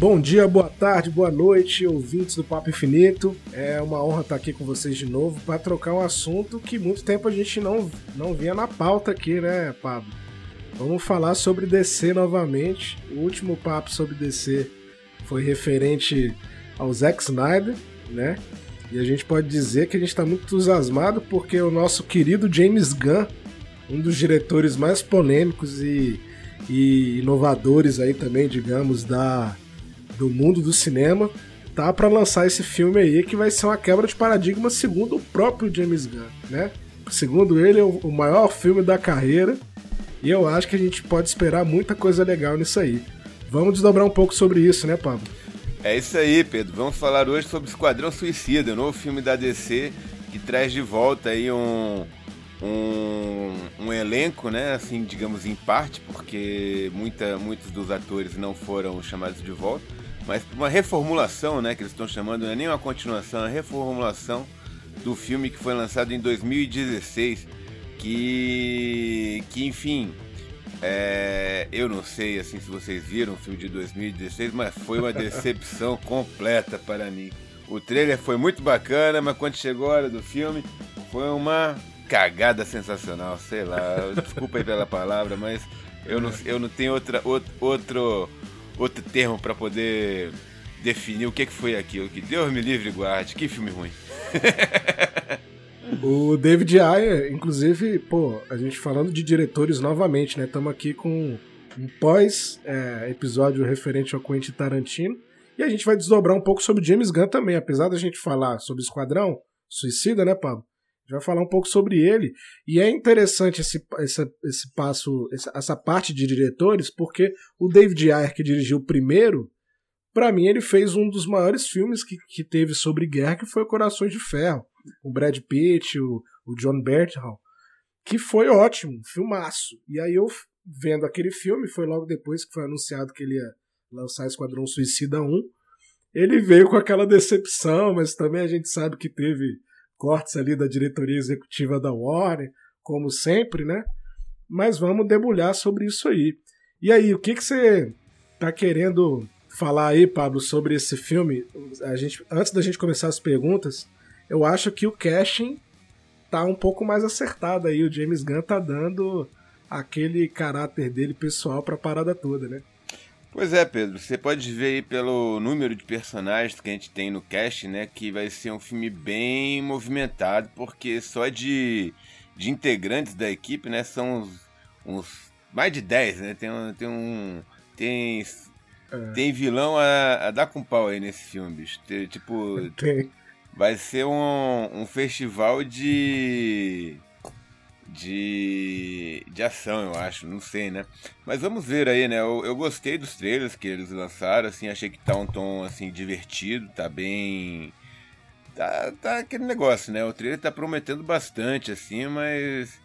Bom dia, boa tarde, boa noite, ouvintes do Papo Infinito. É uma honra estar aqui com vocês de novo para trocar um assunto que muito tempo a gente não, não via na pauta aqui, né, Pablo? Vamos falar sobre DC novamente. O último papo sobre DC foi referente ao Zack Snyder, né? E a gente pode dizer que a gente está muito entusiasmado porque o nosso querido James Gunn, um dos diretores mais polêmicos e, e inovadores aí também, digamos, da do mundo do cinema, tá para lançar esse filme aí que vai ser uma quebra de paradigma segundo o próprio James Gunn, né? Segundo ele, é o maior filme da carreira e eu acho que a gente pode esperar muita coisa legal nisso aí. Vamos desdobrar um pouco sobre isso, né, Pablo? É isso aí, Pedro. Vamos falar hoje sobre Esquadrão Suicida, o novo filme da DC que traz de volta aí um, um, um, elenco, né? Assim, digamos em parte, porque muita, muitos dos atores não foram chamados de volta mas uma reformulação, né, que eles estão chamando, não é nem uma continuação, é uma reformulação do filme que foi lançado em 2016, que, que enfim, é, eu não sei assim se vocês viram o filme de 2016, mas foi uma decepção completa para mim. O trailer foi muito bacana, mas quando chegou a hora do filme, foi uma cagada sensacional, sei lá. Desculpa aí pela palavra, mas eu não, eu não tenho outra, outro, outro outro termo para poder definir o que, que foi aquilo. Que Deus me livre e guarde. Que filme ruim. o David Ayer, inclusive, pô, a gente falando de diretores novamente, né? Estamos aqui com um pós-episódio é, referente ao Quentin Tarantino. E a gente vai desdobrar um pouco sobre James Gunn também. Apesar da gente falar sobre Esquadrão Suicida, né, Pablo? Gente vai falar um pouco sobre ele. E é interessante esse, esse, esse passo, essa parte de diretores, porque o David Ayer, que dirigiu o primeiro, para mim ele fez um dos maiores filmes que, que teve sobre guerra, que foi Corações de Ferro. O Brad Pitt, o, o John Bertrand, que foi ótimo, um filmaço. E aí eu, vendo aquele filme, foi logo depois que foi anunciado que ele ia lançar Esquadrão Suicida 1, ele veio com aquela decepção, mas também a gente sabe que teve cortes ali da diretoria executiva da Warner, como sempre, né? Mas vamos debulhar sobre isso aí. E aí, o que, que você tá querendo falar aí, Pablo, sobre esse filme? A gente, antes da gente começar as perguntas, eu acho que o casting tá um pouco mais acertado aí. O James Gunn tá dando aquele caráter dele pessoal pra parada toda, né? Pois é, Pedro, você pode ver aí pelo número de personagens que a gente tem no cast, né, que vai ser um filme bem movimentado, porque só de, de integrantes da equipe, né, são uns, uns mais de 10, né, tem. Tem, um, tem, é. tem vilão a, a, dar com pau aí nesse filme, bicho. Tem, tipo, tem. vai ser um, um festival de de, de ação, eu acho, não sei, né? Mas vamos ver aí, né? Eu, eu gostei dos trailers que eles lançaram, assim, achei que tá um tom, assim, divertido, tá bem... Tá, tá aquele negócio, né? O trailer tá prometendo bastante, assim, mas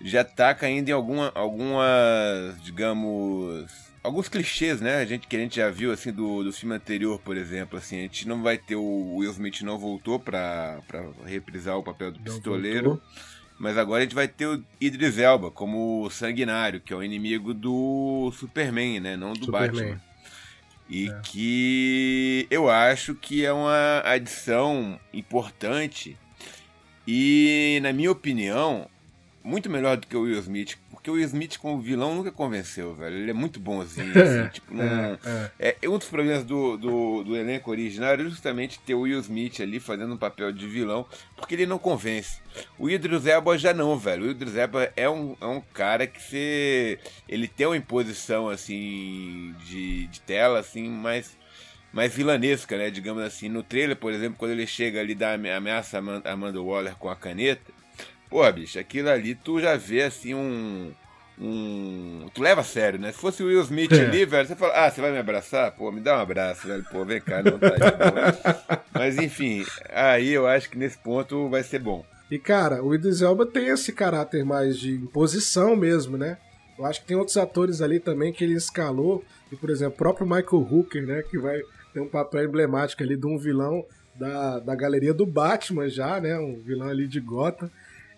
já tá caindo em alguma, algumas, digamos, alguns clichês, né? A gente que a gente já viu assim do, do filme anterior, por exemplo, assim, a gente não vai ter o Will Smith não voltou para reprisar o papel do não pistoleiro. Voltou. Mas agora a gente vai ter o Idris Elba como sanguinário, que é o inimigo do Superman, né? Não do Superman. Batman. E é. que eu acho que é uma adição importante. E, na minha opinião, muito melhor do que o Will Smith. Porque o Will Smith como vilão nunca convenceu, velho. Ele é muito bonzinho, assim, tipo, não... é, é. é, um dos problemas do, do, do, elenco original era justamente ter o Will Smith ali fazendo um papel de vilão, porque ele não convence. O Idris Elba já não, velho. O Idris Elba é um, é um cara que você... Ele tem uma imposição, assim, de, de tela, assim, mais mais vilanesca, né? Digamos assim. No trailer, por exemplo, quando ele chega ali da ameaça a Amanda Waller com a caneta, Pô, bicho, aquilo ali tu já vê assim um. Um. Tu leva a sério, né? Se fosse o Will Smith é. ali, velho, você fala, ah, você vai me abraçar? Pô, me dá um abraço, velho. Pô, vem cá, não tá de. Mas enfim, aí eu acho que nesse ponto vai ser bom. E cara, o Idris Elba tem esse caráter mais de imposição mesmo, né? Eu acho que tem outros atores ali também que ele escalou, e por exemplo, o próprio Michael Hooker, né, que vai ter um papel emblemático ali de um vilão da, da galeria do Batman já, né, um vilão ali de Gotham.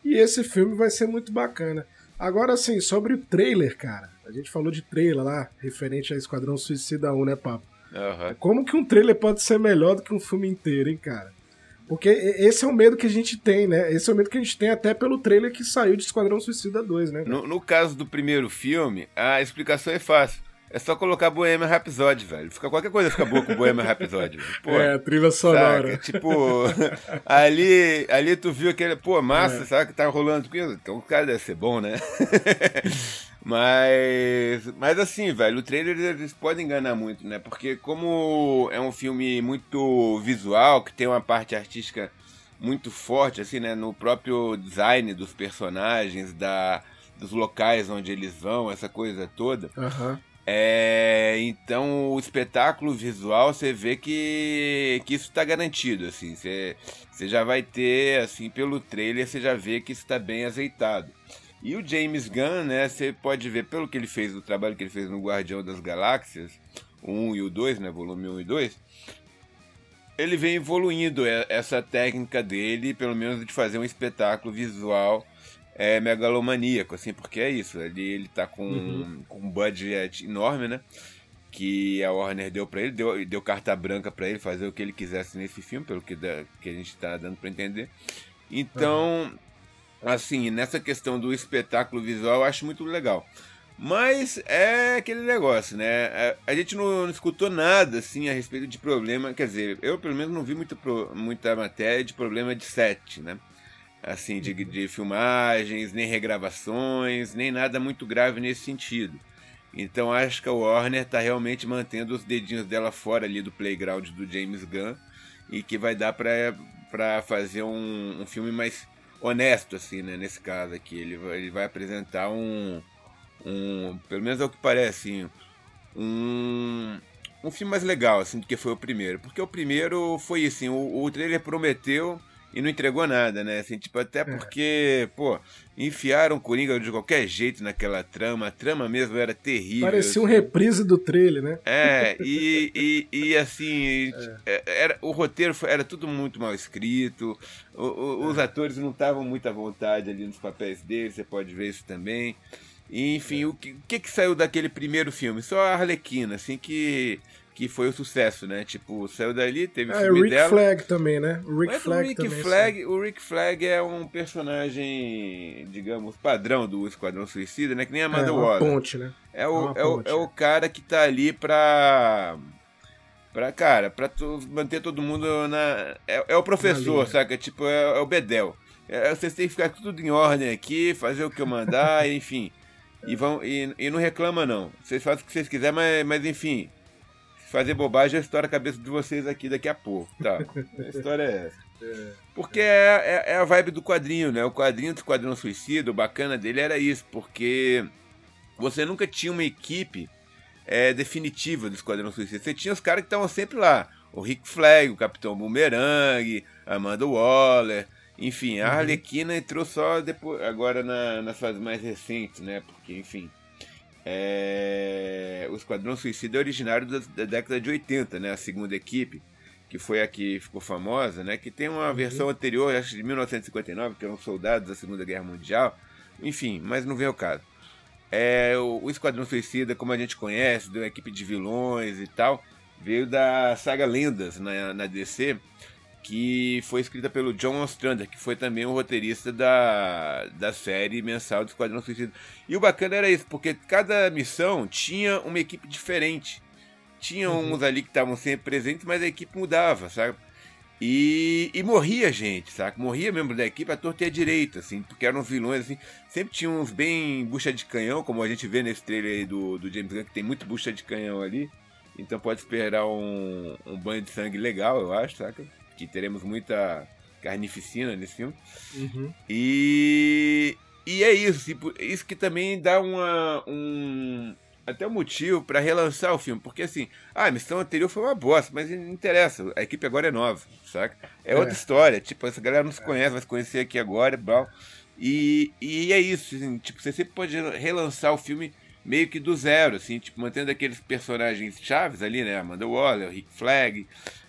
E esse filme vai ser muito bacana. Agora, assim, sobre o trailer, cara. A gente falou de trailer lá, referente a Esquadrão Suicida 1, né, Papo? Uhum. Como que um trailer pode ser melhor do que um filme inteiro, hein, cara? Porque esse é o medo que a gente tem, né? Esse é o medo que a gente tem até pelo trailer que saiu de Esquadrão Suicida 2, né? No, no caso do primeiro filme, a explicação é fácil. É só colocar Bohemian Rhapsody, velho. Fica, qualquer coisa fica boa com Bohemian Rhapsody. Pô, é, trilha sonora. Saca? Tipo, ali, ali tu viu aquele, pô, massa, é. sabe que tá rolando? Então o cara deve ser bom, né? mas, mas assim, velho, o trailer eles podem enganar muito, né? Porque como é um filme muito visual, que tem uma parte artística muito forte, assim, né? No próprio design dos personagens, da, dos locais onde eles vão, essa coisa toda. Uhum. É, então o espetáculo visual você vê que, que isso está garantido, assim, você, você já vai ter, assim, pelo trailer você já vê que está bem azeitado. E o James Gunn, né, você pode ver pelo que ele fez, o trabalho que ele fez no Guardião das Galáxias, o 1 e o 2, né, volume 1 e 2, ele vem evoluindo essa técnica dele, pelo menos de fazer um espetáculo visual é megalomaníaco, assim, porque é isso. Ele, ele tá com, uhum. com um budget enorme, né? Que a Warner deu para ele, deu, deu carta branca para ele fazer o que ele quisesse nesse filme, pelo que, da, que a gente tá dando para entender. Então, uhum. assim, nessa questão do espetáculo visual, eu acho muito legal. Mas é aquele negócio, né? A, gente não, não, escutou nada assim a respeito de problema. Quer dizer, eu pelo menos não vi muito, muita matéria de problema de set, né? Assim, de, de filmagens, nem regravações, nem nada muito grave nesse sentido. Então acho que a Warner está realmente mantendo os dedinhos dela fora ali do playground do James Gunn e que vai dar para fazer um, um, filme mais honesto, assim, né? Nesse caso aqui. Ele, ele vai apresentar um, um. Pelo menos é o que parece, assim, um. Um filme mais legal, assim, do que foi o primeiro. Porque o primeiro foi assim, o, o trailer prometeu e não entregou nada, né? Assim, tipo, até é. porque, pô, enfiaram o Coringa de qualquer jeito naquela trama. A trama mesmo era terrível. Parecia assim. um reprise do trailer, né? É, e, e, e assim, é. é. era, o roteiro foi, era tudo muito mal escrito. O, o, os é. atores não estavam muito à vontade ali nos papéis deles, você pode ver isso também. E, enfim, é. o que, o que, que saiu daquele primeiro filme? Só a Arlequina, assim, que que foi o sucesso, né? Tipo, saiu dali, teve o é, filme Rick dela. Flag também, né? O Rick Flag o Rick também. Flag, o Rick Flag é um personagem, digamos, padrão do Esquadrão Suicida, né? Que nem a Amanda é, Waller. ponte, né? É o, é, é, o, é o cara que tá ali pra... Pra, cara, pra tu, manter todo mundo na... É, é o professor, saca? Tipo, é, é o Bedel. É, vocês têm que ficar tudo em ordem aqui, fazer o que eu mandar, enfim. E, vão, e, e não reclama, não. Vocês fazem o que vocês quiserem, mas, mas enfim, fazer bobagem, eu estouro a cabeça de vocês aqui daqui a pouco. Tá. A história é essa. É. porque é, é, é, a vibe do quadrinho, né? O quadrinho do Esquadrão Suicida, o bacana dele era isso, porque você nunca tinha uma equipe é, definitiva do Esquadrão Suicida. Você tinha os caras que estavam sempre lá. O Rick Flag, o Capitão Boomerang, Amanda Waller, enfim, a uhum. Arlequina entrou só depois, agora na, nas fases mais recentes, né? Porque, enfim, é... O Esquadrão Suicida é originário da, da, década de 80, né? A segunda equipe, que foi a que ficou famosa, né? Que tem uma uhum. versão anterior, acho de 1959, que eram soldados da Segunda Guerra Mundial. Enfim, mas não vem ao caso. É, o, o Esquadrão Suicida, como a gente conhece, de uma equipe de vilões e tal, veio da saga Lendas na, na DC, que foi escrita pelo John Ostrander, que foi também o roteirista da, da série mensal do Esquadrão Suicida. E o bacana era isso, porque cada missão tinha uma equipe diferente. Tinha uhum. uns ali que estavam sempre presentes, mas a equipe mudava, sabe? E, e morria gente, sabe? Morria membro da equipe à torta e à direita, assim, porque eram vilões, assim. Sempre tinha uns bem bucha de canhão, como a gente vê nesse trailer aí do, do James Gunn, que tem muito bucha de canhão ali. Então pode esperar um, um banho de sangue legal, eu acho, saca? Que teremos muita carnificina nesse filme. Uhum. E, e é isso, tipo, isso que também dá uma, um, até um motivo para relançar o filme, porque assim, ah, a missão anterior foi uma bosta, mas não interessa, a equipe agora é nova, saca? É, é. outra história, tipo, essa galera não se conhece, vai se conhecer aqui agora, blá. E, e é isso, assim, tipo, você sempre pode relançar o filme meio que do zero, assim, tipo, mantendo aqueles personagens chaves ali, né? Amanda Waller, Rick Flag,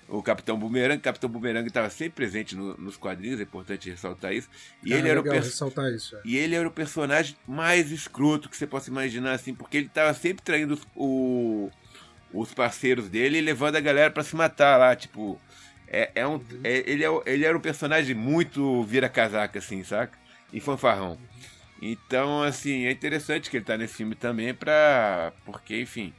o Capitão Boomerang. O Capitão Boomerang estava sempre presente no, nos quadrinhos, é importante ressaltar isso. E é, ele era o ressaltar isso, é. E ele era o personagem mais escroto que você possa imaginar, assim, porque ele estava sempre traindo o, os parceiros dele e levando a galera para se matar lá, tipo. É, é um, é, ele, é, ele era um personagem muito vira-casaca, assim, saca? E fanfarrão. Então, assim, é interessante que ele tá nesse filme também pra. Porque, enfim.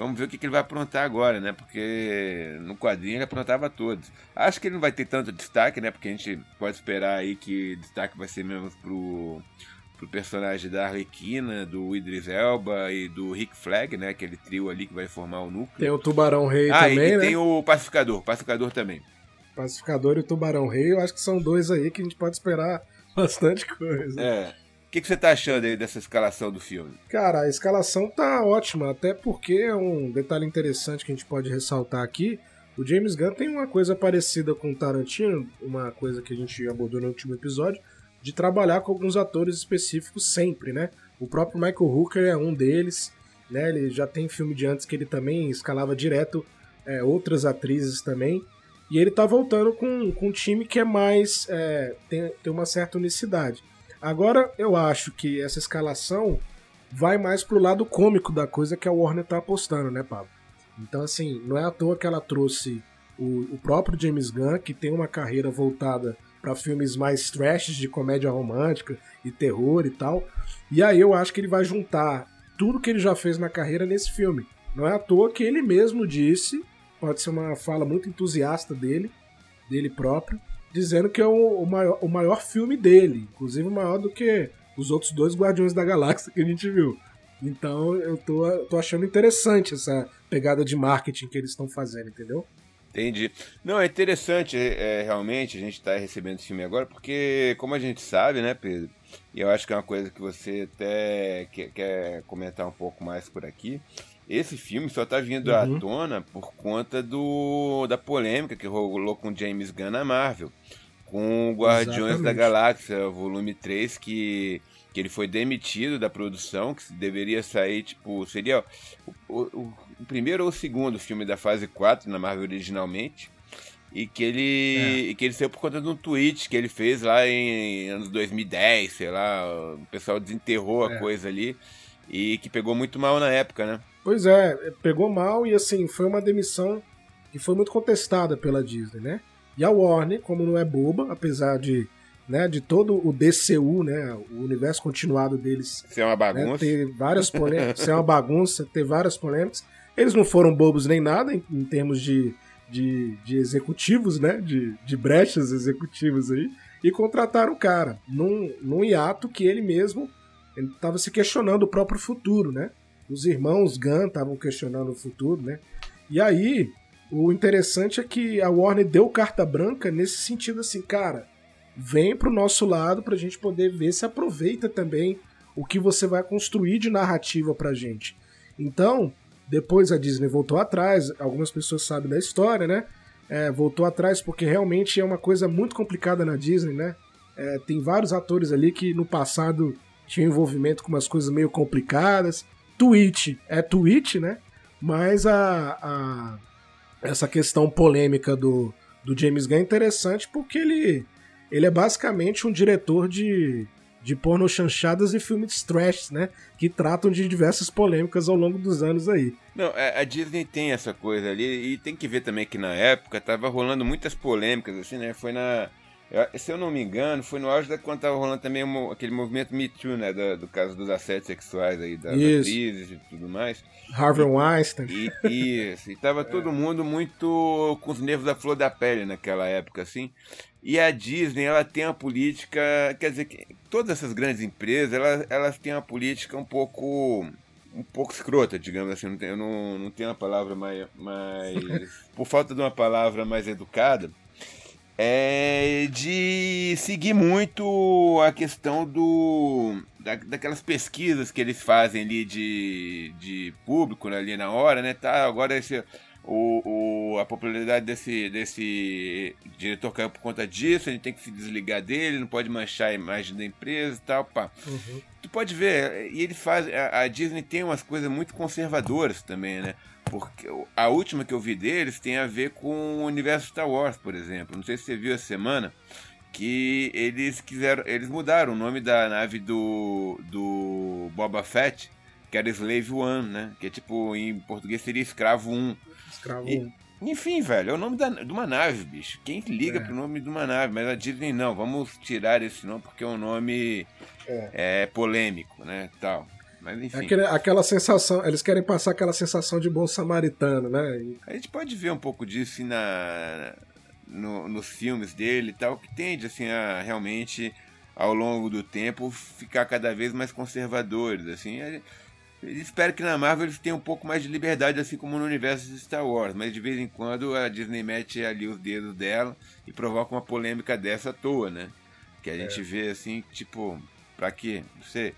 Vamos ver o que, que ele vai aprontar agora, né? Porque no quadrinho ele aprontava todos. Acho que ele não vai ter tanto destaque, né? Porque a gente pode esperar aí que destaque vai ser mesmo pro, pro personagem da Arlequina, do Idris Elba e do Rick Flag, né? Aquele trio ali que vai formar o núcleo. Tem o Tubarão Rei ah, também, e né? tem o Pacificador, Pacificador também. Pacificador e o Tubarão Rei, eu acho que são dois aí que a gente pode esperar bastante coisa. É. O que, que você tá achando aí dessa escalação do filme? Cara, a escalação tá ótima, até porque é um detalhe interessante que a gente pode ressaltar aqui. O James Gunn tem uma coisa parecida com o Tarantino, uma coisa que a gente abordou no último episódio, de trabalhar com alguns atores específicos sempre, né? O próprio Michael Hooker é um deles, né? Ele já tem filme de antes que ele também escalava direto é, outras atrizes também. E ele tá voltando com, com um time que é mais. É, tem, tem uma certa unicidade. Agora eu acho que essa escalação vai mais pro lado cômico da coisa que a Warner tá apostando, né, Pablo? Então, assim, não é à toa que ela trouxe o, o próprio James Gunn, que tem uma carreira voltada para filmes mais trash de comédia romântica e terror e tal. E aí eu acho que ele vai juntar tudo que ele já fez na carreira nesse filme. Não é à toa que ele mesmo disse, pode ser uma fala muito entusiasta dele, dele próprio, dizendo que é o, o, maior, o maior filme dele, inclusive maior do que os outros dois Guardiões da Galáxia que a gente viu. Então eu tô, tô achando interessante essa pegada de marketing que eles estão fazendo, entendeu? Entendi. Não, é interessante é, realmente a gente estar tá recebendo esse filme agora, porque como a gente sabe, né, Pedro? E eu acho que é uma coisa que você até quer, quer comentar um pouco mais por aqui. Esse filme só tá vindo uhum. à tona por conta do da polêmica que rolou com James Gunn na Marvel. Com Guardiões Exatamente. da Galáxia, volume 3, que, que ele foi demitido da produção, que deveria sair, tipo, seria o, o, o primeiro ou o segundo filme da fase 4 na Marvel originalmente. E que ele, é. que ele saiu por conta de um tweet que ele fez lá em anos 2010, sei lá. O pessoal desenterrou a é. coisa ali. E que pegou muito mal na época, né? Pois é, pegou mal e assim, foi uma demissão que foi muito contestada pela Disney, né? E a Warner, como não é boba, apesar de, né, de todo o DCU, né, o universo continuado deles ser uma né, bagunça, né, ter várias polêmicas, ser uma bagunça, ter várias polêmicas, eles não foram bobos nem nada em, em termos de, de, de, executivos, né, de, de brechas executivas aí, e contrataram o cara num, num hiato que ele mesmo estava se questionando o próprio futuro, né? Os irmãos Gunn estavam questionando o futuro, né? E aí, o interessante é que a Warner deu carta branca nesse sentido assim, cara, vem pro nosso lado pra gente poder ver se aproveita também o que você vai construir de narrativa pra gente. Então, depois a Disney voltou atrás, algumas pessoas sabem da história, né? É, voltou atrás porque realmente é uma coisa muito complicada na Disney, né? É, tem vários atores ali que no passado tinham envolvimento com umas coisas meio complicadas. Twitch é Twitch, né? Mas a, a, essa questão polêmica do, do James Gunn é interessante porque ele, ele é basicamente um diretor de, de porno chanchadas e filmes trash, né? Que tratam de diversas polêmicas ao longo dos anos aí. Não, a Disney tem essa coisa ali e tem que ver também que na época tava rolando muitas polêmicas, assim, né? Foi na se eu não me engano, foi no auge da quando tava rolando também aquele movimento Me Too, né? Do, do caso dos assédios sexuais aí, das isso. atrizes e tudo mais. Harvey Weinstein. E, isso, e tava é. todo mundo muito com os nervos da flor da pele naquela época, assim. E a Disney, ela tem uma política, quer dizer, que todas essas grandes empresas, elas, elas têm uma política um pouco um pouco escrota, digamos assim, não tenho, eu não, não tenho uma palavra mais, mais por falta de uma palavra mais educada, é de seguir muito a questão do da, daquelas pesquisas que eles fazem ali de, de público né, ali na hora, né? Tá, agora esse o, o, a popularidade desse, desse diretor caiu por conta disso, a gente tem que se desligar dele, não pode manchar a imagem da empresa e tal, pá. Uhum. Tu pode ver, e ele faz. A, a Disney tem umas coisas muito conservadoras também, né? Porque a última que eu vi deles tem a ver com o universo Star Wars, por exemplo. Não sei se você viu essa semana que eles quiseram, eles mudaram o nome da nave do do Boba Fett que era Slave One, né? Que é tipo, em português seria Escravo 1. Escravo 1. Enfim, velho, é o nome da, de uma nave, bicho. Quem liga é. pro nome de uma nave? Mas a Disney, não, vamos tirar esse nome porque é um nome é. é polêmico, né? Tal. Mas enfim. Aquele, aquela sensação, eles querem passar aquela sensação de bom samaritano, né? E... A gente pode ver um pouco disso na, no, nos filmes dele e tal, que tende assim a realmente ao longo do tempo ficar cada vez mais conservadores, assim. Espero que na Marvel eles tenham um pouco mais de liberdade, assim como no universo de Star Wars, mas de vez em quando a Disney mete ali os dedos dela e provoca uma polêmica dessa à toa, né? Que a gente é. vê assim, tipo, pra quê? Não sei.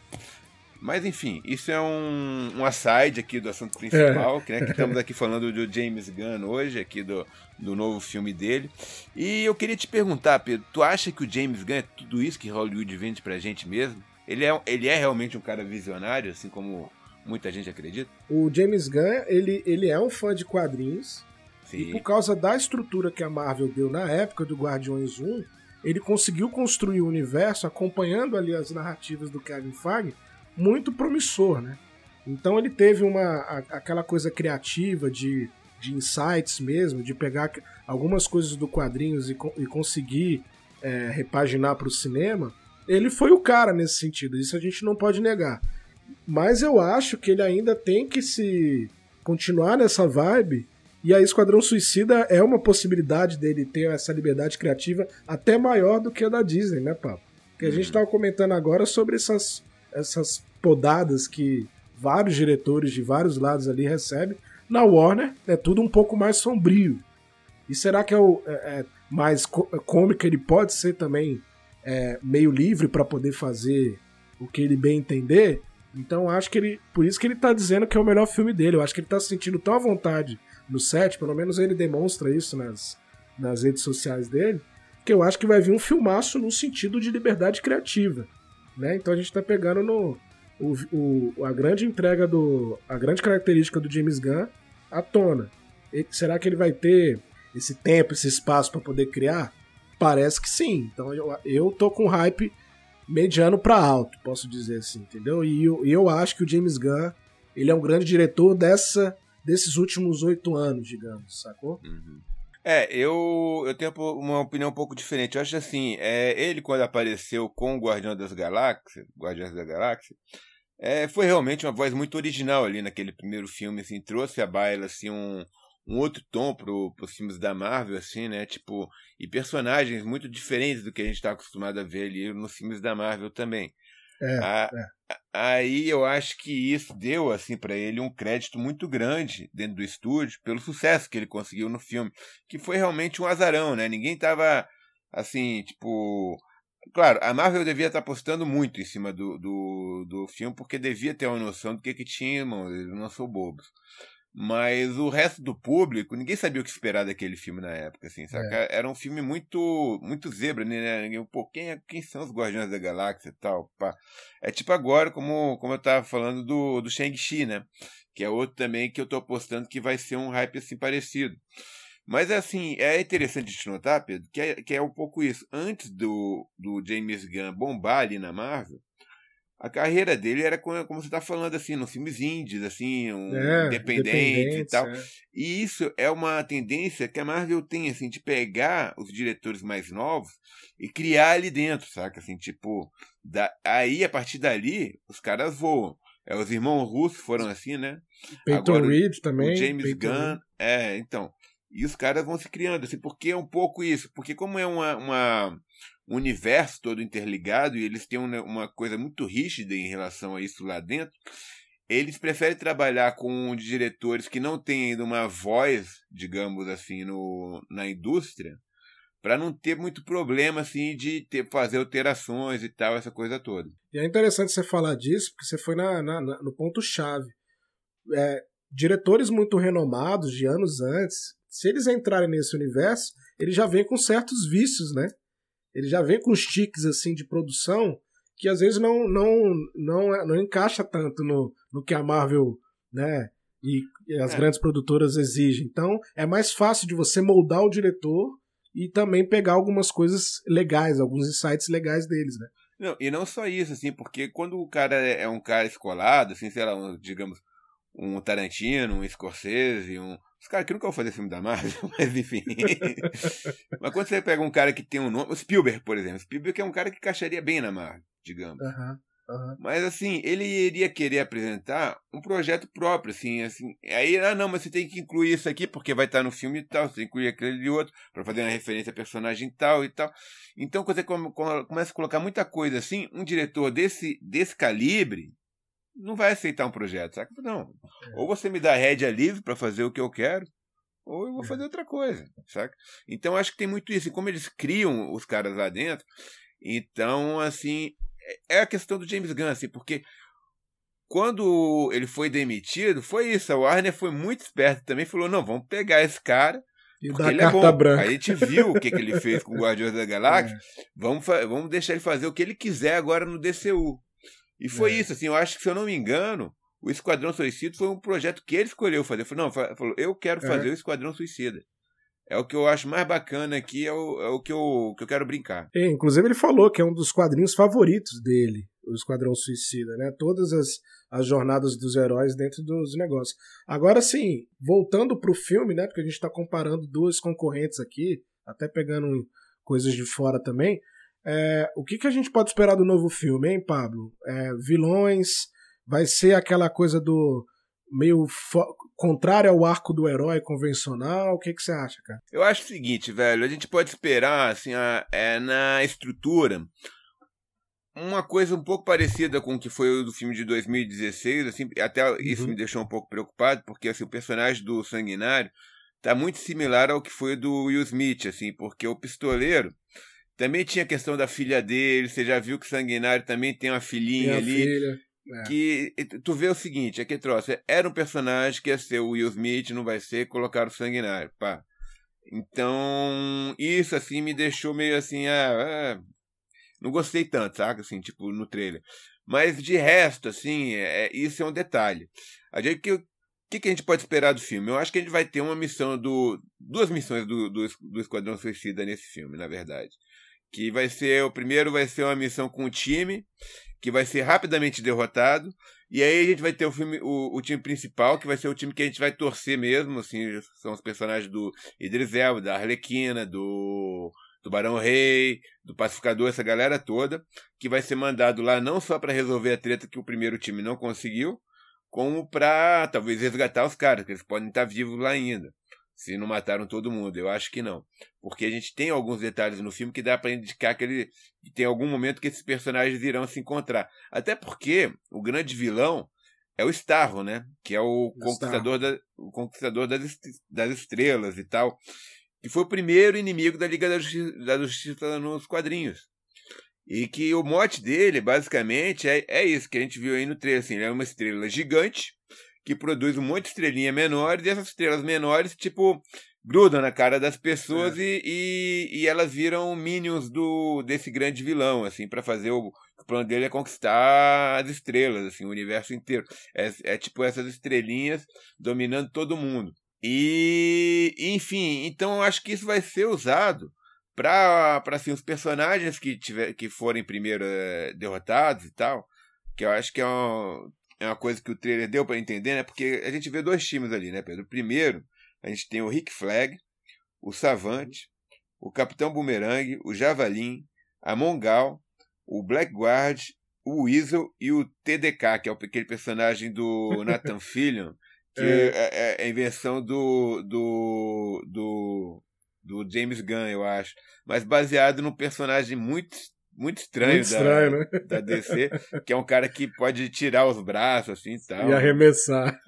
Mas enfim, isso é um, um aside aqui do assunto principal, é. né, que estamos aqui falando do James Gunn hoje, aqui do, do novo filme dele. E eu queria te perguntar, Pedro, tu acha que o James Gunn é tudo isso que Hollywood vende pra gente mesmo? Ele é, ele é realmente um cara visionário, assim como muita gente acredita? O James Gunn, ele, ele é um fã de quadrinhos. Sim. E por causa da estrutura que a Marvel deu na época do Guardiões 1, ele conseguiu construir o universo acompanhando ali as narrativas do Kevin Feige muito promissor, né? Então ele teve uma aquela coisa criativa de, de insights mesmo, de pegar algumas coisas do quadrinhos e, e conseguir é, repaginar para o cinema. Ele foi o cara nesse sentido, isso a gente não pode negar. Mas eu acho que ele ainda tem que se continuar nessa vibe. E a Esquadrão Suicida é uma possibilidade dele ter essa liberdade criativa até maior do que a da Disney, né, Papo? Que a gente estava uhum. comentando agora sobre essas, essas podadas que vários diretores de vários lados ali recebem. Na Warner é tudo um pouco mais sombrio. E será que é, o, é, é mais cômico? Ele pode ser também é, meio livre para poder fazer o que ele bem entender? Então acho que ele. Por isso que ele tá dizendo que é o melhor filme dele. Eu acho que ele tá se sentindo tão à vontade no set, pelo menos ele demonstra isso nas, nas redes sociais dele, que eu acho que vai vir um filmaço no sentido de liberdade criativa. Né? Então a gente tá pegando no. O, o, a grande entrega do. A grande característica do James Gunn à tona. E, será que ele vai ter esse tempo, esse espaço para poder criar? Parece que sim. Então eu, eu tô com hype mediano para alto, posso dizer assim, entendeu? E eu, eu acho que o James Gunn, ele é um grande diretor dessa desses últimos oito anos, digamos, sacou? Uhum. É, eu, eu tenho uma opinião um pouco diferente. Eu acho assim, é, ele quando apareceu com o Guardião das Galáxias, Guardiões da Galáxia, é, foi realmente uma voz muito original ali naquele primeiro filme, assim, trouxe a baila assim um, um outro tom pro, pros filmes da Marvel, assim, né? Tipo, e personagens muito diferentes do que a gente está acostumado a ver ali nos filmes da Marvel também. É, a, é. Aí eu acho que isso deu, assim, para ele um crédito muito grande dentro do estúdio pelo sucesso que ele conseguiu no filme, que foi realmente um azarão, né? Ninguém tava, assim, tipo. Claro, a Marvel devia estar tá apostando muito em cima do, do, do filme, porque devia ter uma noção do que, que tinha, irmão. Eles não são bobos. Mas o resto do público, ninguém sabia o que esperar daquele filme na época, assim, saca? É. Era um filme muito muito zebra, né? Pô, quem, é, quem são os Guardiões da Galáxia e tal? Pá. É tipo agora, como, como eu tava falando do, do Shang-Chi, né? Que é outro também que eu tô apostando que vai ser um hype assim parecido. Mas assim, é interessante te notar, Pedro, que é, que é um pouco isso. Antes do, do James Gunn bombar ali na Marvel, a carreira dele era como, como você está falando, assim, nos filmes indies, assim, um é, independente e tal. É. E isso é uma tendência que a Marvel tem, assim, de pegar os diretores mais novos e criar ali dentro, saca? Assim, tipo, da, aí a partir dali os caras voam. É, os irmãos russos foram assim, né? Peyton Reed também. O James Peyton Gunn. Reed. É, então. E os caras vão se criando, assim, porque é um pouco isso. Porque como é uma, uma um universo todo interligado e eles têm uma, uma coisa muito rígida em relação a isso lá dentro, eles preferem trabalhar com diretores que não têm ainda uma voz, digamos assim, no, na indústria, para não ter muito problema assim de ter, fazer alterações e tal, essa coisa toda. E é interessante você falar disso, porque você foi na, na, na no ponto-chave. É, diretores muito renomados de anos antes, se eles entrarem nesse universo, eles já vêm com certos vícios, né? Ele já vem com os tiques assim de produção que às vezes não não não, não encaixa tanto no, no que a Marvel, né, e, e as é. grandes produtoras exigem. Então, é mais fácil de você moldar o diretor e também pegar algumas coisas legais, alguns insights legais deles, né? Não, e não só isso, assim, porque quando o cara é um cara escolado, assim, sei lá, um, digamos, um Tarantino, um Scorsese, um. Os caras que nunca vão fazer filme da Marvel, mas enfim. mas quando você pega um cara que tem um nome. O Spielberg, por exemplo. Spielberg é um cara que encaixaria bem na Marvel, digamos. Uhum. Uhum. Mas assim, ele iria querer apresentar um projeto próprio, assim, assim. Aí, ah, não, mas você tem que incluir isso aqui porque vai estar no filme e tal, você tem que incluir aquele outro, para fazer uma referência a personagem tal e tal. Então, quando você começa a colocar muita coisa assim, um diretor desse, desse calibre não vai aceitar um projeto, saca? Não. É. Ou você me dá rédea livre para fazer o que eu quero, ou eu vou é. fazer outra coisa, saca? Então, acho que tem muito isso. E como eles criam os caras lá dentro, então, assim, é a questão do James Gunn, assim, porque quando ele foi demitido, foi isso. A Warner foi muito esperta também, falou: não, vamos pegar esse cara. E dar ele é bom. branca. A gente viu o que, que ele fez com o Guardiões da Galáxia. É. Vamos, vamos deixar ele fazer o que ele quiser agora no DCU. E foi é. isso, assim, eu acho que, se eu não me engano, o Esquadrão Suicida foi um projeto que ele escolheu fazer. Falou, não, falou, eu quero é. fazer o Esquadrão Suicida. É o que eu acho mais bacana aqui, é o, é o que, eu, que eu quero brincar. É, inclusive ele falou que é um dos quadrinhos favoritos dele, o Esquadrão Suicida, né? Todas as, as jornadas dos heróis dentro dos negócios. Agora sim, voltando pro filme, né? Porque a gente tá comparando duas concorrentes aqui, até pegando coisas de fora também. É, o que, que a gente pode esperar do novo filme, hein, Pablo? É, vilões, vai ser aquela coisa do meio contrário ao arco do herói convencional? O que, que você acha, cara? Eu acho o seguinte, velho, a gente pode esperar, assim, a, é, na estrutura, uma coisa um pouco parecida com o que foi o do filme de 2016, assim, até uhum. isso me deixou um pouco preocupado, porque assim, o personagem do Sanguinário tá muito similar ao que foi do Will Smith, assim, porque o pistoleiro também tinha a questão da filha dele, você já viu que o Sanguinário também tem uma filhinha tem ali. Filha. É. Que tu vê o seguinte, é que troço, era um personagem que ia ser o Will Smith, não vai ser, colocar o Sanguinário, pá. Então, isso assim me deixou meio assim, ah, ah, não gostei tanto, saca? Assim, tipo, no trailer. Mas de resto, assim, é, isso é um detalhe. A gente, que, que, que a gente pode esperar do filme? Eu acho que a gente vai ter uma missão do. duas missões do, do, do Esquadrão Suicida nesse filme, na verdade que vai ser o primeiro vai ser uma missão com o time que vai ser rapidamente derrotado e aí a gente vai ter o filme o, o time principal que vai ser o time que a gente vai torcer mesmo assim são os personagens do Idris Elba da Arlequina do do Barão Rei do Pacificador essa galera toda que vai ser mandado lá não só para resolver a treta que o primeiro time não conseguiu como para talvez resgatar os caras que eles podem estar vivos lá ainda se não mataram todo mundo. Eu acho que não. Porque a gente tem alguns detalhes no filme que dá para indicar que ele que tem algum momento que esses personagens irão se encontrar. Até porque o grande vilão é o Starro, né? Que é o conquistador, da, o conquistador das, das estrelas e tal. Que foi o primeiro inimigo da Liga da Justiça, da Justiça nos quadrinhos. E que o mote dele, basicamente, é, é isso que a gente viu aí no trailer. Assim, ele é uma estrela gigante que produz um monte de estrelinha menores, e essas estrelas menores, tipo, grudam na cara das pessoas é. e, e, e, elas viram minions do, desse grande vilão, assim, para fazer o, o plano dele é conquistar as estrelas, assim, o universo inteiro. É, é tipo essas estrelinhas dominando todo mundo. E, enfim, então eu acho que isso vai ser usado para assim, os personagens que, tiver, que forem primeiro é, derrotados e tal, que eu acho que é um, é uma coisa que o trailer deu para entender, né? Porque a gente vê dois times ali, né, Pedro? Primeiro, a gente tem o Rick Flag, o Savante, o Capitão Boomerang, o Javalim, a Mongal, o Blackguard, o Weasel e o TDK, que é aquele personagem do Nathan Fillion, que é. É, é, é a invenção do, do, do, do James Gunn, eu acho. Mas baseado num personagem muito muito estranho, muito estranho da, né? da DC, que é um cara que pode tirar os braços assim e tal. E arremessar.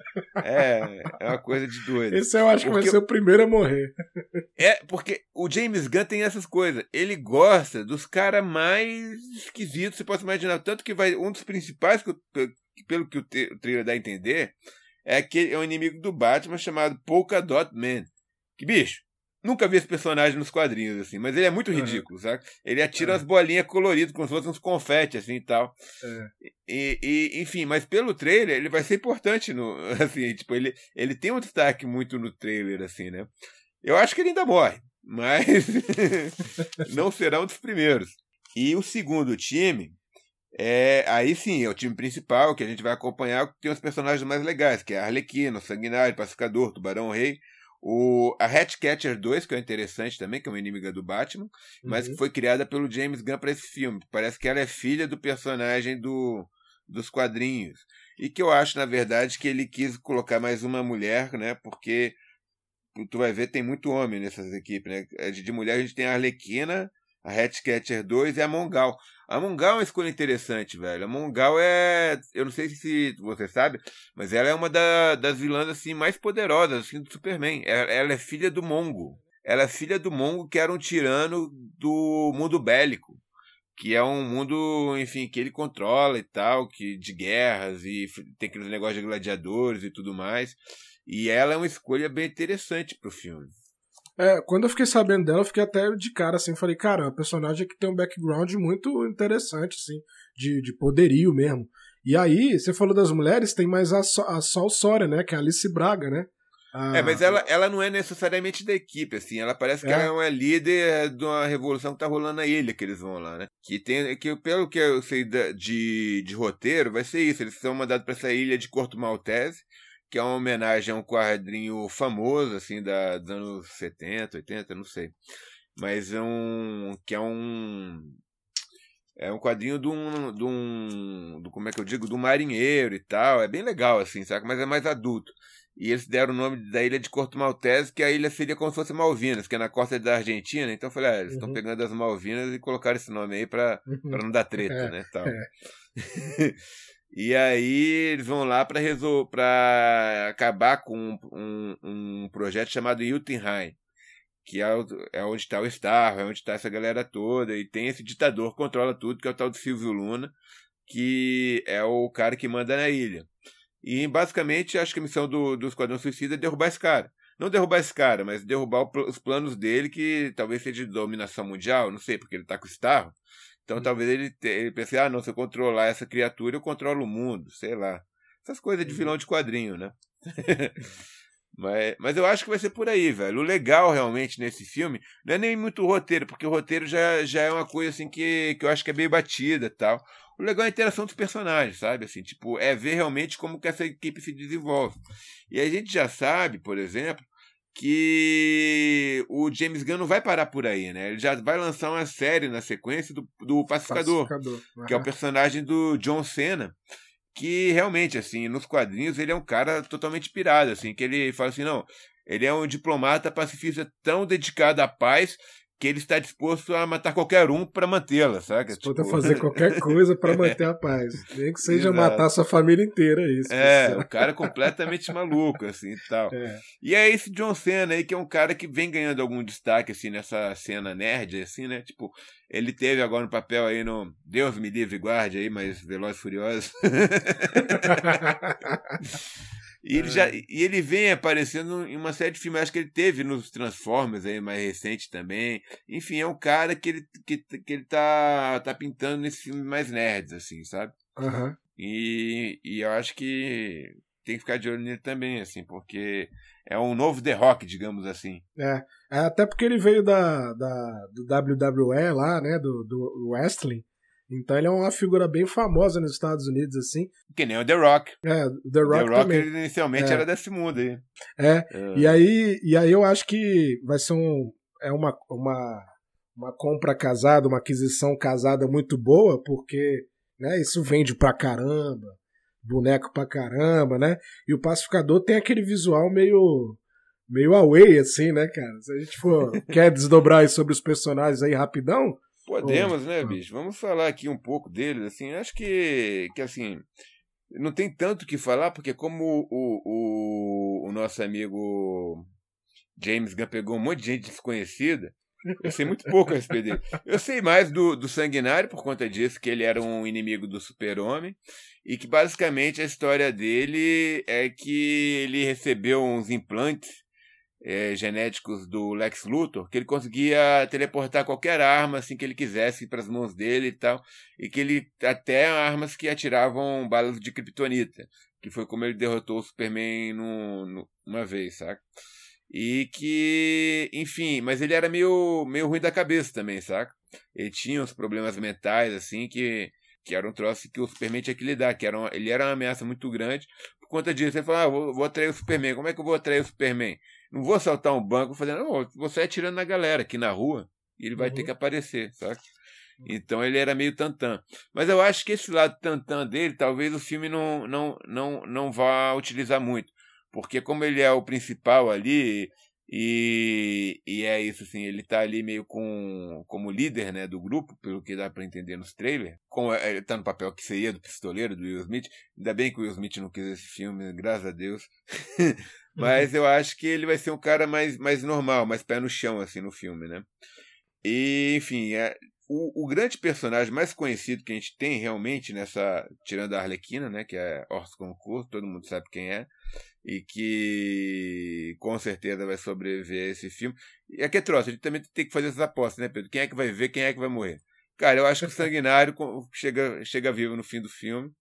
É, é uma coisa de doido. Esse eu acho porque, que vai ser o primeiro a morrer. É, porque o James Gunn tem essas coisas. Ele gosta dos caras mais esquisitos, você pode imaginar. Tanto que vai um dos principais, que, pelo que o, o trailer dá a entender, é que é um inimigo do Batman chamado Polka Dot Man. Que bicho, Nunca vi esse personagem nos quadrinhos, assim, mas ele é muito ridículo, uhum. sabe? Ele atira uhum. umas bolinhas coloridas, como se fossem uns confetes, assim, e tal. Uhum. E, e, enfim, mas pelo trailer, ele vai ser importante no, assim, tipo, ele, ele tem um destaque muito no trailer, assim, né? Eu acho que ele ainda morre, mas não será um dos primeiros. E o segundo time é, aí sim, é o time principal que a gente vai acompanhar, tem os personagens mais legais, que é a Arlequina, o Sanguinário, Pacificador, Tubarão Rei, o, a Hatchcatcher 2, que é interessante também, que é uma inimiga do Batman, uhum. mas que foi criada pelo James Gunn para esse filme. Parece que ela é filha do personagem do, dos quadrinhos. E que eu acho, na verdade, que ele quis colocar mais uma mulher, né? Porque tu vai ver, tem muito homem nessas equipes, né? De mulher a gente tem a Arlequina, a Hatchcatcher 2 e a Mongal. A Mongal é uma escolha interessante, velho. A Mongal é. Eu não sei se você sabe, mas ela é uma da, das vilãs assim, mais poderosas assim, do Superman. Ela, ela, é filha do Mongo. Ela é filha do Mongo, que era um tirano do mundo bélico. Que é um mundo, enfim, que ele controla e tal, que de guerras e tem aqueles negócios de gladiadores e tudo mais. E ela é uma escolha bem interessante pro filme. É, quando eu fiquei sabendo dela, eu fiquei até de cara, assim, falei, cara, é personagem que tem um background muito interessante, assim, de, de poderio mesmo. E aí, você falou das mulheres, tem mais a, a Sol Sória, né, que é a Alice Braga, né? A... É, mas ela, ela não é necessariamente da equipe, assim, ela parece que é. ela é uma líder de uma revolução que tá rolando na ilha que eles vão lá, né? Que tem, que pelo que eu sei de, de roteiro, vai ser isso, eles são mandados para essa ilha de Corto Maltese, que é uma homenagem a um quadrinho famoso, assim, da, dos anos 70, 80, não sei. Mas é um. que é um. É um quadrinho de um, de um. Do, como é que eu digo? Do marinheiro e tal. É bem legal, assim, sabe? Mas é mais adulto. E eles deram o nome da ilha de Corto Maltese, que a ilha seria como se fosse Malvinas, que é na costa da Argentina. Então eu falei, ah, eles estão uhum. pegando as Malvinas e colocaram esse nome aí uhum. pra não dar treta, é, né? Tal. É. E aí eles vão lá para resol... acabar com um, um, projeto chamado Jotunheim, que é, é onde está o Star, é onde está essa galera toda, e tem esse ditador que controla tudo, que é o tal do Silvio Luna, que é o cara que manda na ilha. E basicamente acho que a missão do, do Esquadrão Suicida é derrubar esse cara. Não derrubar esse cara, mas derrubar os planos dele, que talvez seja de dominação mundial, não sei, porque ele está com o Starro. Então talvez ele, ele pense, ah, não, se eu controlar essa criatura, eu controlo o mundo, sei lá. Essas coisas de uhum. vilão de quadrinho, né? mas, mas eu acho que vai ser por aí, velho. O legal realmente nesse filme não é nem muito o roteiro, porque o roteiro já, já é uma coisa assim que, que eu acho que é bem batida tal. O legal é a interação dos personagens, sabe? Assim, tipo, é ver realmente como que essa equipe se desenvolve. E a gente já sabe, por exemplo, que o James Gunn não vai parar por aí, né? Ele já vai lançar uma série na sequência do, do Pacificador, Pacificador. Uhum. que é o personagem do John Cena, que realmente, assim, nos quadrinhos ele é um cara totalmente pirado, assim, que ele fala assim, não, ele é um diplomata pacifista tão dedicado à paz que ele está disposto a matar qualquer um para mantê-la, sabe? Disposto tipo... a fazer qualquer coisa para manter a paz. Nem que seja Exato. matar a sua família inteira, é isso. É, o cara é completamente maluco, assim, e tal. É. E é esse John Cena aí, que é um cara que vem ganhando algum destaque, assim, nessa cena nerd, assim, né? Tipo, ele teve agora um papel aí no Deus me livre guarde aí, mas Veloz Furioso. E ele, já, é. e ele vem aparecendo em uma série de filmes, acho que ele teve nos Transformers aí mais recente também. Enfim, é um cara que ele, que, que ele tá, tá pintando nesses filmes mais nerds, assim, sabe? Uhum. E, e eu acho que tem que ficar de olho nele também, assim, porque é um novo The Rock, digamos assim. É, é até porque ele veio da, da, do WWE lá, né, do, do wrestling. Então ele é uma figura bem famosa nos Estados Unidos, assim. Que nem o The Rock. É, o The Rock, The Rock também. inicialmente é. era desse mundo aí. É, é, E, aí, e aí eu acho que vai ser um, é uma, uma, uma compra casada, uma aquisição casada muito boa, porque né, isso vende pra caramba, boneco pra caramba, né? E o Pacificador tem aquele visual meio meio away, assim, né, cara? Se a gente for quer desdobrar aí sobre os personagens aí rapidão, Podemos, né, bicho? Vamos falar aqui um pouco deles, assim. Acho que, que assim, não tem tanto o que falar, porque como o, o, o nosso amigo James Gunn pegou um monte de gente desconhecida, eu sei muito pouco a respeito dele. Eu sei mais do, do Sanguinário por conta disso, que ele era um inimigo do Super-Homem, e que basicamente a história dele é que ele recebeu uns implantes é, genéticos do Lex Luthor, que ele conseguia teleportar qualquer arma assim que ele quisesse para as mãos dele e tal, e que ele até armas que atiravam balas de kryptonita, que foi como ele derrotou o Superman no, no, uma vez, saca? E que, enfim, mas ele era meio, meio ruim da cabeça também, saca? Ele tinha uns problemas mentais, assim, que, que era um troço que o Superman tinha que lidar, que era uma, ele era uma ameaça muito grande. Por conta disso, ele falou: ah, vou, vou atrair o Superman. Como é que eu vou atrair o Superman? Não vou assaltar um banco fazendo, não, vou sair atirando na galera aqui na rua e ele vai uhum. ter que aparecer, saca? Então ele era meio tantã. Mas eu acho que esse lado tantã dele, talvez o filme não, não, não, não vá utilizar muito. Porque como ele é o principal ali, e, e é isso, assim, ele tá ali meio com, como líder né, do grupo, pelo que dá para entender nos trailers. Como é, ele tá no papel que seria do pistoleiro, do Will Smith. Ainda bem que o Will Smith não quis esse filme, graças a Deus. Mas eu acho que ele vai ser um cara mais, mais normal, mais pé no chão, assim, no filme, né? E, enfim, é, o, o, grande personagem mais conhecido que a gente tem realmente nessa. Tirando a Arlequina, né? Que é Orson Concurso, todo mundo sabe quem é. E que com certeza vai sobreviver a esse filme. E aqui é troço, a gente também tem que fazer essas apostas, né, Pedro? Quem é que vai ver, quem é que vai morrer? Cara, eu acho que o Sanguinário chega, chega vivo no fim do filme.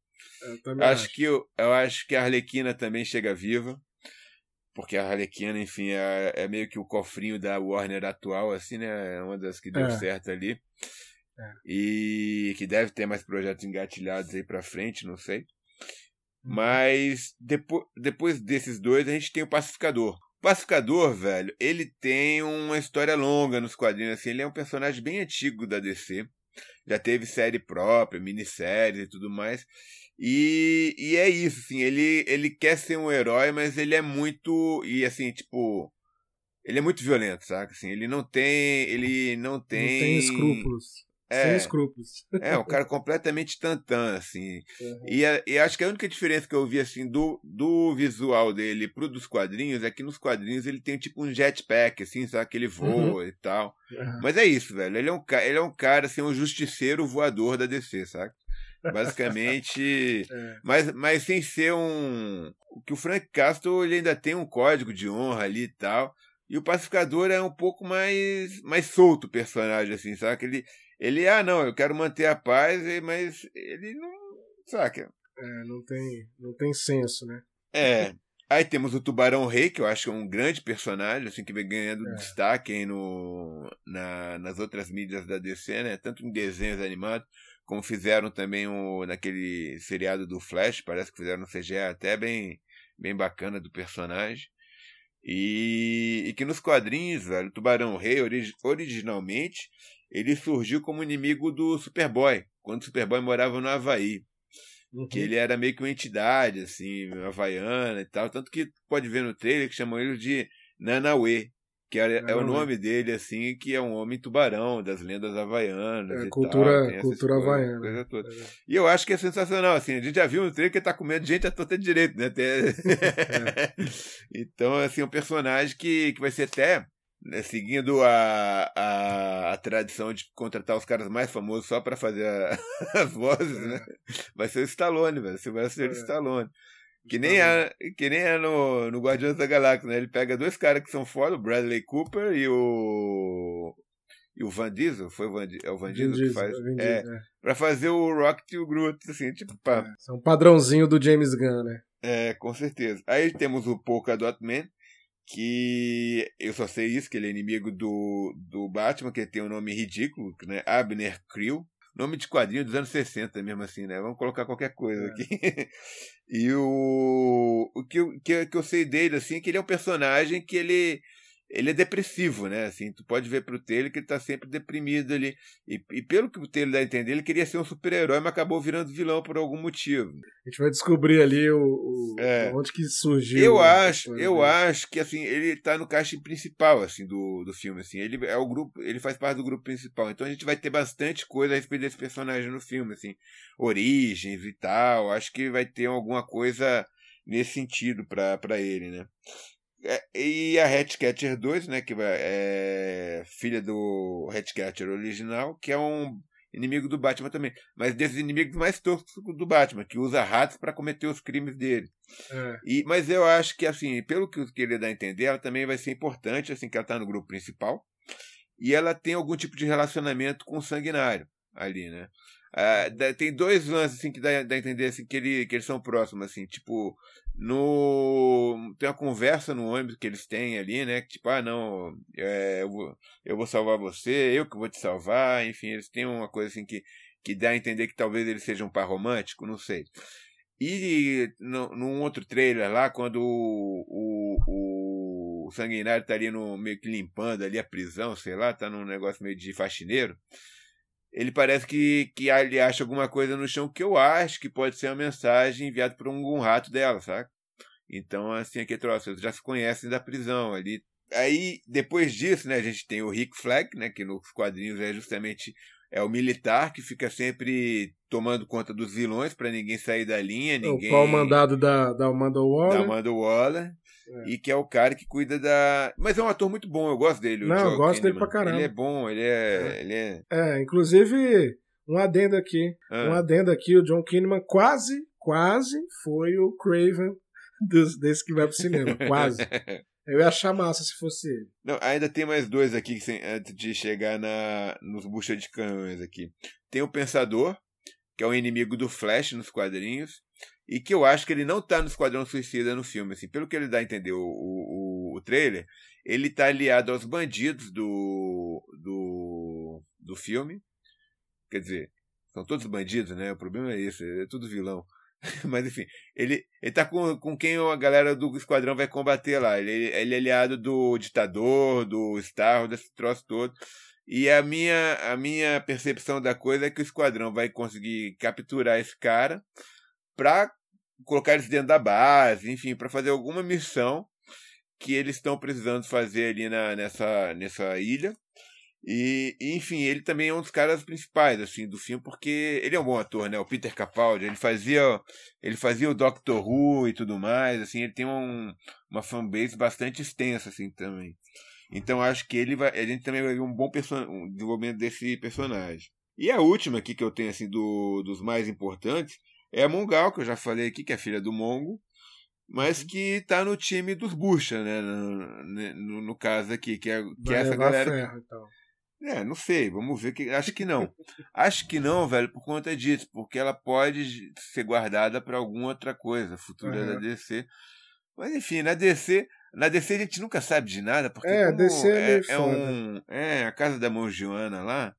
Eu acho, acho, que eu, eu acho que a Arlequina também chega viva porque a Harlequina, enfim, é, é, meio que o cofrinho da Warner atual, assim, né? É uma das que deu é. certo ali. É. E que deve ter mais projetos engatilhados aí pra frente, não sei. Uhum. Mas depois, depois desses dois, a gente tem o Pacificador. O Pacificador, velho, ele tem uma história longa nos quadrinhos, assim. Ele é um personagem bem antigo da DC. Já teve série própria, minissérie e tudo mais. E, e é isso, assim, ele, ele quer ser um herói, mas ele é muito. E assim, tipo. Ele é muito violento, saca? Assim, ele não tem. Ele não tem. Não tem escrúpulos. É, Sem escrúpulos. É, um cara completamente tantã, assim. Uhum. E, e acho que a única diferença que eu vi, assim, do, do visual dele pro dos quadrinhos é que nos quadrinhos ele tem tipo um jetpack, assim, sabe? Que ele voa uhum. e tal. Uhum. Mas é isso, velho. Ele é um, ele é um cara, assim, um justiceiro voador da DC, sabe? Basicamente. é. mas, mas sem ser um. Que o Frank Castle ele ainda tem um código de honra ali e tal. E o pacificador é um pouco mais, mais solto o personagem, assim, sabe? Ele, ele, ah, não, eu quero manter a paz, mas ele não. Saca? É, não tem, não tem senso, né? É. Aí temos o Tubarão Rei, que eu acho que é um grande personagem, assim, que vem ganhando é. destaque aí no, na, nas outras mídias da DC, né? Tanto em desenhos animados como fizeram também o, naquele seriado do Flash, parece que fizeram um CGI até bem, bem bacana do personagem. E, e que nos quadrinhos, velho, o Tubarão Rei, orig, originalmente, ele surgiu como inimigo do Superboy, quando o Superboy morava no Havaí. Uhum. Que ele era meio que uma entidade, assim, havaiana e tal. Tanto que pode ver no trailer que chamam ele de Nanaue, que é, é, o nome dele, assim, que é um homem tubarão das lendas havaianas. É, cultura, tal, cultura havaiana. Coisa. É. E eu acho que é sensacional, assim, a gente já viu no trailer que ele tá comendo gente a toda direito, né? Até... É. então, assim, um personagem que, que vai ser até. Né, seguindo a, a, a, tradição de contratar os caras mais famosos só para fazer a, as vozes, né? Vai ser o Stallone, velho. Você vai ser o Stallone. Que nem, é, que nem é no, no Guardiões da Galáxia, né? Ele pega dois caras que são foda, o Bradley Cooper e o. E o Van Diesel, foi o Van, é o Van Diesel, Diesel que faz. Diesel, é, é, pra fazer o Rocket e o Groot, assim, tipo, pá. É, são um padrãozinho do James Gunn, né? É, com certeza. Aí temos o Polka Dot Man, que eu só sei isso, que ele é inimigo do, do Batman, que tem um nome ridículo, né? Abner Creel. Nome de quadrinho dos anos 60 mesmo assim, né? Vamos colocar qualquer coisa é. aqui. e o, o que, eu, que, que eu sei dele, assim, é que ele é um personagem que ele ele é depressivo, né? Assim, tu pode ver pro Taylor que ele tá sempre deprimido ali. E, e pelo que o Taylor dá a entender, ele queria ser um super-herói, mas acabou virando vilão por algum motivo. A gente vai descobrir ali o, o é. onde que surgiu. Eu acho, eu acho que assim, ele tá no casting principal assim do, do filme assim. Ele é o grupo, ele faz parte do grupo principal. Então a gente vai ter bastante coisa a respeito desse personagem no filme, assim, origens e tal. Acho que vai ter alguma coisa nesse sentido para ele, né? É, e a Hatcatcher 2, né, que é filha do Hatcatcher original, que é um inimigo do Batman também. Mas desses inimigos mais toscos do Batman, que usa ratos para cometer os crimes dele. É. E, mas eu acho que, assim, pelo que ele dá a entender, ela também vai ser importante, assim, que ela está no grupo principal. E ela tem algum tipo de relacionamento com o Sanguinário ali, né? Uh, tem dois lances assim, que dá, dá a entender assim, que, ele, que eles são próximos, assim, tipo, no tem uma conversa no ônibus que eles têm ali, né? Que tipo, ah, não, é, eu, vou, eu vou salvar você, eu que vou te salvar, enfim, eles têm uma coisa assim que, que dá a entender que talvez ele seja um par romântico, não sei. E no, num outro trailer lá, quando o, o, o Sanguinário tá ali no, meio que limpando ali a prisão, sei lá, tá num negócio meio de faxineiro, ele parece que, que ele acha alguma coisa no chão que eu acho que pode ser uma mensagem enviada por um, um rato dela, sabe? Então, assim, aqui troço, eles já se conhecem da prisão ali. Aí, depois disso, né, a gente tem o Rick Flag, né, que nos quadrinhos é justamente é o militar que fica sempre tomando conta dos vilões para ninguém sair da linha, ninguém... O pau mandado da, da Amanda Waller. Da Amanda Waller. É. E que é o cara que cuida da. Mas é um ator muito bom, eu gosto dele. Não, eu gosto dele pra caramba. Ele é bom, ele é. É, ele é... é inclusive, um adendo aqui. Ah. Um adendo aqui, o John Kinnaman quase, quase foi o Craven dos, desse que vai pro cinema. Quase. Eu ia achar massa se fosse ele. Não, ainda tem mais dois aqui antes de chegar na, nos bucha de canhões aqui. Tem o Pensador, que é o inimigo do Flash nos quadrinhos e que eu acho que ele não tá no Esquadrão Suicida no filme, assim, pelo que ele dá a entender o, o, o trailer, ele tá aliado aos bandidos do, do, do filme, quer dizer, são todos bandidos, né, o problema é esse, é tudo vilão, mas enfim, ele, ele tá com, com quem a galera do Esquadrão vai combater lá, ele, ele é aliado do ditador, do Star, desse troço todo, e a minha, a minha percepção da coisa é que o Esquadrão vai conseguir capturar esse cara, para colocar eles dentro da base, enfim, para fazer alguma missão que eles estão precisando fazer ali na, nessa, nessa ilha. E, enfim, ele também é um dos caras principais assim do filme, porque ele é um bom ator, né? O Peter Capaldi, ele fazia ele fazia o Doctor Who e tudo mais, assim, ele tem um, uma fanbase bastante extensa assim também. Então acho que ele vai, a gente também vai ver um bom um desenvolvimento desse personagem. E a última aqui que eu tenho assim do, dos mais importantes é a Mongal, que eu já falei aqui, que é filha do Mongo, mas uhum. que tá no time dos Bucha, né? No, no, no, caso aqui, que é, que é essa galera. Ferro, então. É, não sei, vamos ver que. Acho que não. acho que não, velho, por conta disso, porque ela pode ser guardada para alguma outra coisa futura uhum. da DC. Mas enfim, na DC. Na DC a gente nunca sabe de nada, porque é, DC é, é, é um. É, a casa da mão Joana lá.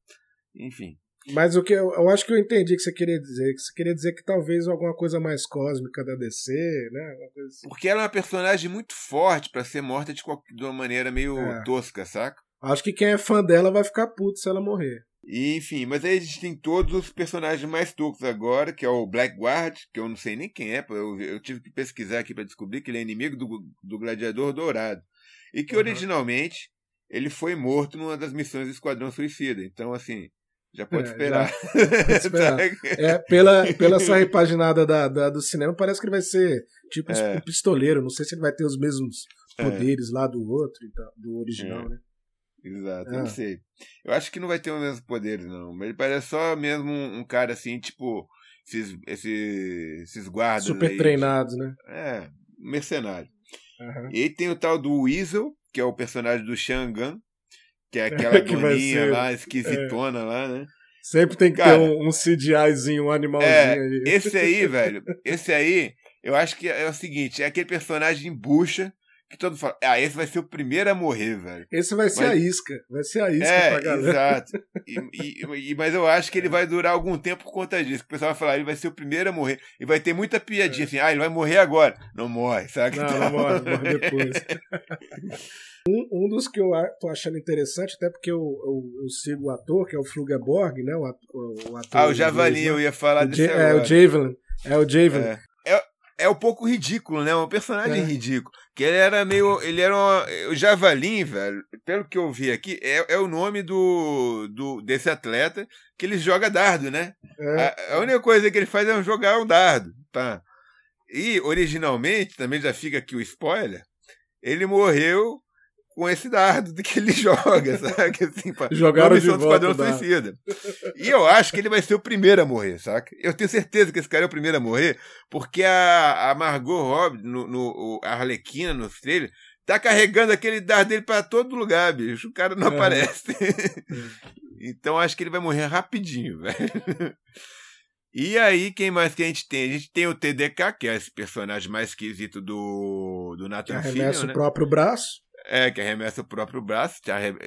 Enfim. Mas o que eu, eu, acho que eu entendi que você queria dizer, que você queria dizer que talvez alguma coisa mais cósmica da DC, né? Assim. Porque ela é uma personagem muito forte para ser morta de, qualquer, de uma maneira meio é. tosca, saca? Acho que quem é fã dela vai ficar puto se ela morrer. E, enfim, mas aí a gente tem todos os personagens mais toscos agora, que é o Blackguard, que eu não sei nem quem é, eu, eu tive que pesquisar aqui para descobrir que ele é inimigo do, do Gladiador Dourado. E que uhum. originalmente ele foi morto numa das missões do Esquadrão Suicida. Então, assim, já pode é, esperar. Já, esperar. é, pela, pela essa repaginada da, da, do cinema, parece que ele vai ser tipo é. um pistoleiro. Não sei se ele vai ter os mesmos é. poderes lá do outro, do original, é. né? Exato, eu não sei. Eu acho que não vai ter os mesmos poderes, não. Mas ele parece só mesmo um, um cara assim, tipo, esses, esses, esses guardas. Super aí, treinados, tipo, né? É, mercenário. Uhum. E aí tem o tal do Weasel, que é o personagem do Shangan, que é aquela que doninha lá, esquisitona é. lá, né? Sempre tem que Cara, ter um, um CGIzinho, um animalzinho é, aí. Esse aí, velho, esse aí, eu acho que é o seguinte, é aquele personagem bucha que todo mundo fala, ah, esse vai ser o primeiro a morrer, velho. Esse vai ser mas, a isca, vai ser a isca é, pra galera. Exato. E, e, mas eu acho que ele vai durar algum tempo por conta disso. O pessoal vai falar, ele vai ser o primeiro a morrer. E vai ter muita piadinha é. assim, ah, ele vai morrer agora. Não morre, sabe? Não, não morre, morre depois. Um, um dos que eu tô achando interessante, até porque eu, eu, eu sigo o ator, que é o Flugerborg, né? O ator, o ator ah, o Javali, eu ia falar desse É, o Javelin. É o Javelin. É. é. É um pouco ridículo, né? Um personagem é. ridículo. Que ele era meio. Ele era uma, o Javalim, velho. Pelo que eu vi aqui, é, é o nome do, do desse atleta que ele joga dardo, né? É. A, a, única coisa que ele faz é jogar um dardo. Tá? E originalmente, também já fica aqui o spoiler, ele morreu com esse dardo que ele joga, sabe? Assim, Jogaram de volta do Suicida. E eu acho que ele vai ser o primeiro a morrer, saca? Eu tenho certeza que esse cara é o primeiro a morrer, porque a, a Margot Robbie, no, no, a Arlequina, no trailer, tá carregando aquele dardo dele para todo lugar, bicho. O cara não é. aparece. então acho que ele vai morrer rapidinho, velho. E aí, quem mais que a gente tem? A gente tem o TDK, que é esse personagem mais esquisito do, do Nathan Fillion, arremessa né? o próprio braço. É, que arremessa o próprio braço,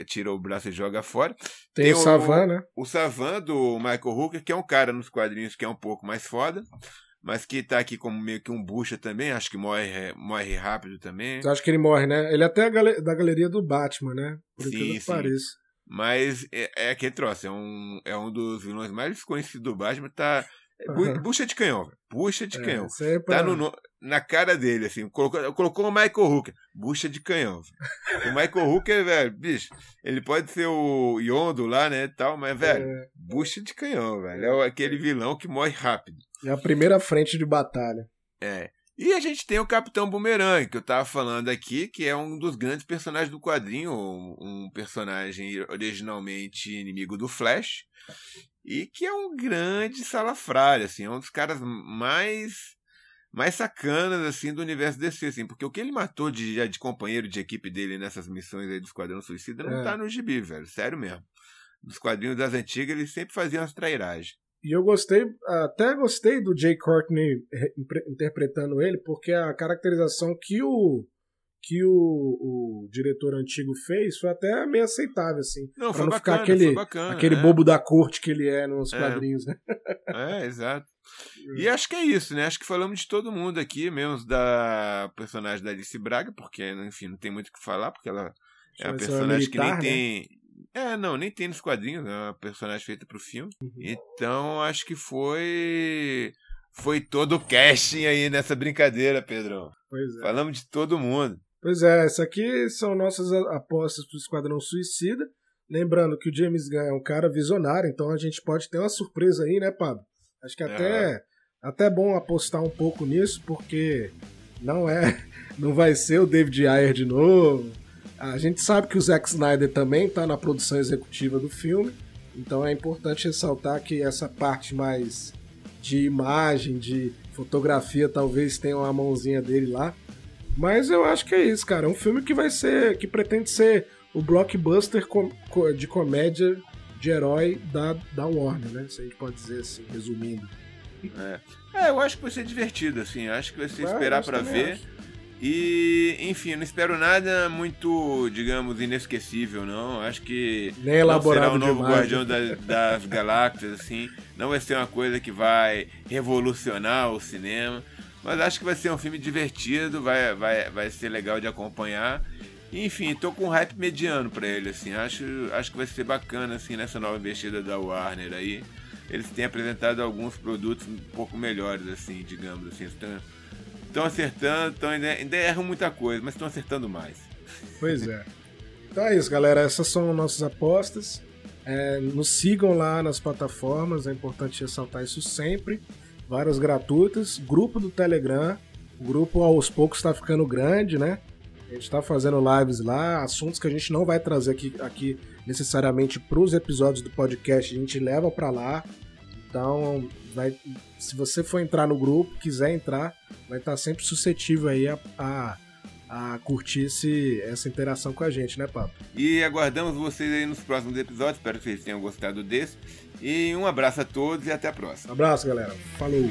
tira o braço e joga fora. Tem, Tem o o- Savan, né? O Savan do Michael Hooker, que é um cara nos quadrinhos que é um pouco mais foda, mas que tá aqui como meio que um bucha também, acho que morre, morre rápido também. Eu acho que ele morre, né? Ele é até da galeria do Batman, né? Por Sim, sim. Mas é, é aquele troço, é um, é um dos vilões mais conhecidos do Batman, tá. É Aham. Bucha de canhão, velho. Bucha de É, canhão. é Tá no, na cara dele, assim. Colocou, colocou o Michael Hooker. Bucha de canhão. velho. O Michael Hooker, velho, bicho, ele pode ser o Yondo lá, né, tal, mas, velho, É, bucha de canhão, velho. É aquele vilão que morre rápido. é a primeira frente de batalha. É. E a gente tem o Capitão Boomerang, que eu tava falando aqui, que é um dos grandes personagens do quadrinho, um personagem originalmente inimigo do Flash, e que é um grande salafrário, assim, é um dos caras mais mais sacanas assim do universo DC, assim, porque o que ele matou de, de companheiro de equipe dele nessas missões aí do Esquadrão Suicida não É. tá no gibi, velho, sério mesmo. Nos quadrinhos das antigas ele sempre fazia umas trairagens. E eu gostei, até gostei do Jay Courtney interpretando ele, porque a caracterização que o que o, o diretor antigo fez foi até meio aceitável, assim. Não, foi não bacana, ficar aquele, bacana. aquele é. bobo da corte que ele é nos É. quadrinhos, né? É, exato. E acho que é isso, né? Acho que falamos de todo mundo aqui, menos da personagem da Alice Braga, porque, enfim, não tem muito o que falar, porque ela é uma personagem que nem né? tem. É, não, nem tem nos quadrinhos, é uma personagem feita pro filme. Uhum. Então, acho que foi. Foi todo o casting aí nessa brincadeira, Pedrão. Pois é. Falamos de todo mundo. Pois é, essas aqui são nossas apostas pro Esquadrão Suicida. Lembrando que o James Gunn é um cara visionário, então a gente pode ter uma surpresa aí, né, Pablo? Acho que até até é bom apostar um pouco nisso, porque não é, não vai ser o David Ayer de novo. A gente sabe que o Zack Snyder também está na produção executiva do filme, então é importante ressaltar que essa parte mais de imagem, de fotografia, talvez tenha uma mãozinha dele lá. Mas eu acho que é isso, cara. É um filme que vai ser. que pretende ser o blockbuster com- co- de comédia de herói da, da Warner, né? Se a gente pode dizer assim, resumindo. É. É, eu acho que vai ser divertido, assim. Acho que vai ser Vai, esperar eu pra também ver. acho. E, enfim, não espero nada muito, digamos, inesquecível, não. Acho que Nem não será o novo demais. Guardião da- das Galáxias, assim. Não vai ser uma coisa que vai revolucionar o cinema. Mas acho que vai ser um filme divertido, vai, vai, vai ser legal de acompanhar. Enfim, tô com um hype mediano pra ele, assim. Acho, acho que vai ser bacana, assim, nessa nova investida da Warner aí. Eles têm apresentado alguns produtos um pouco melhores, assim, digamos assim. Estão, acertando, estão, ainda, ainda erram muita coisa, mas estão acertando mais. Pois é. Então é isso, galera. Essas são nossas apostas. É, nos sigam lá nas plataformas, é importante ressaltar isso sempre. Várias gratuitas. Grupo do Telegram. O grupo aos poucos está ficando grande, né? A gente está fazendo lives lá, assuntos que a gente não vai trazer aqui, aqui necessariamente para os episódios do podcast, a gente leva para lá. Então, vai, se você for entrar no grupo, quiser entrar, vai estar sempre suscetível aí a, a a curtir esse, essa interação com a gente, né, Papo? E aguardamos vocês aí nos próximos episódios. Espero que vocês tenham gostado desse. E um abraço a todos e até a próxima. Um abraço, galera. Falou!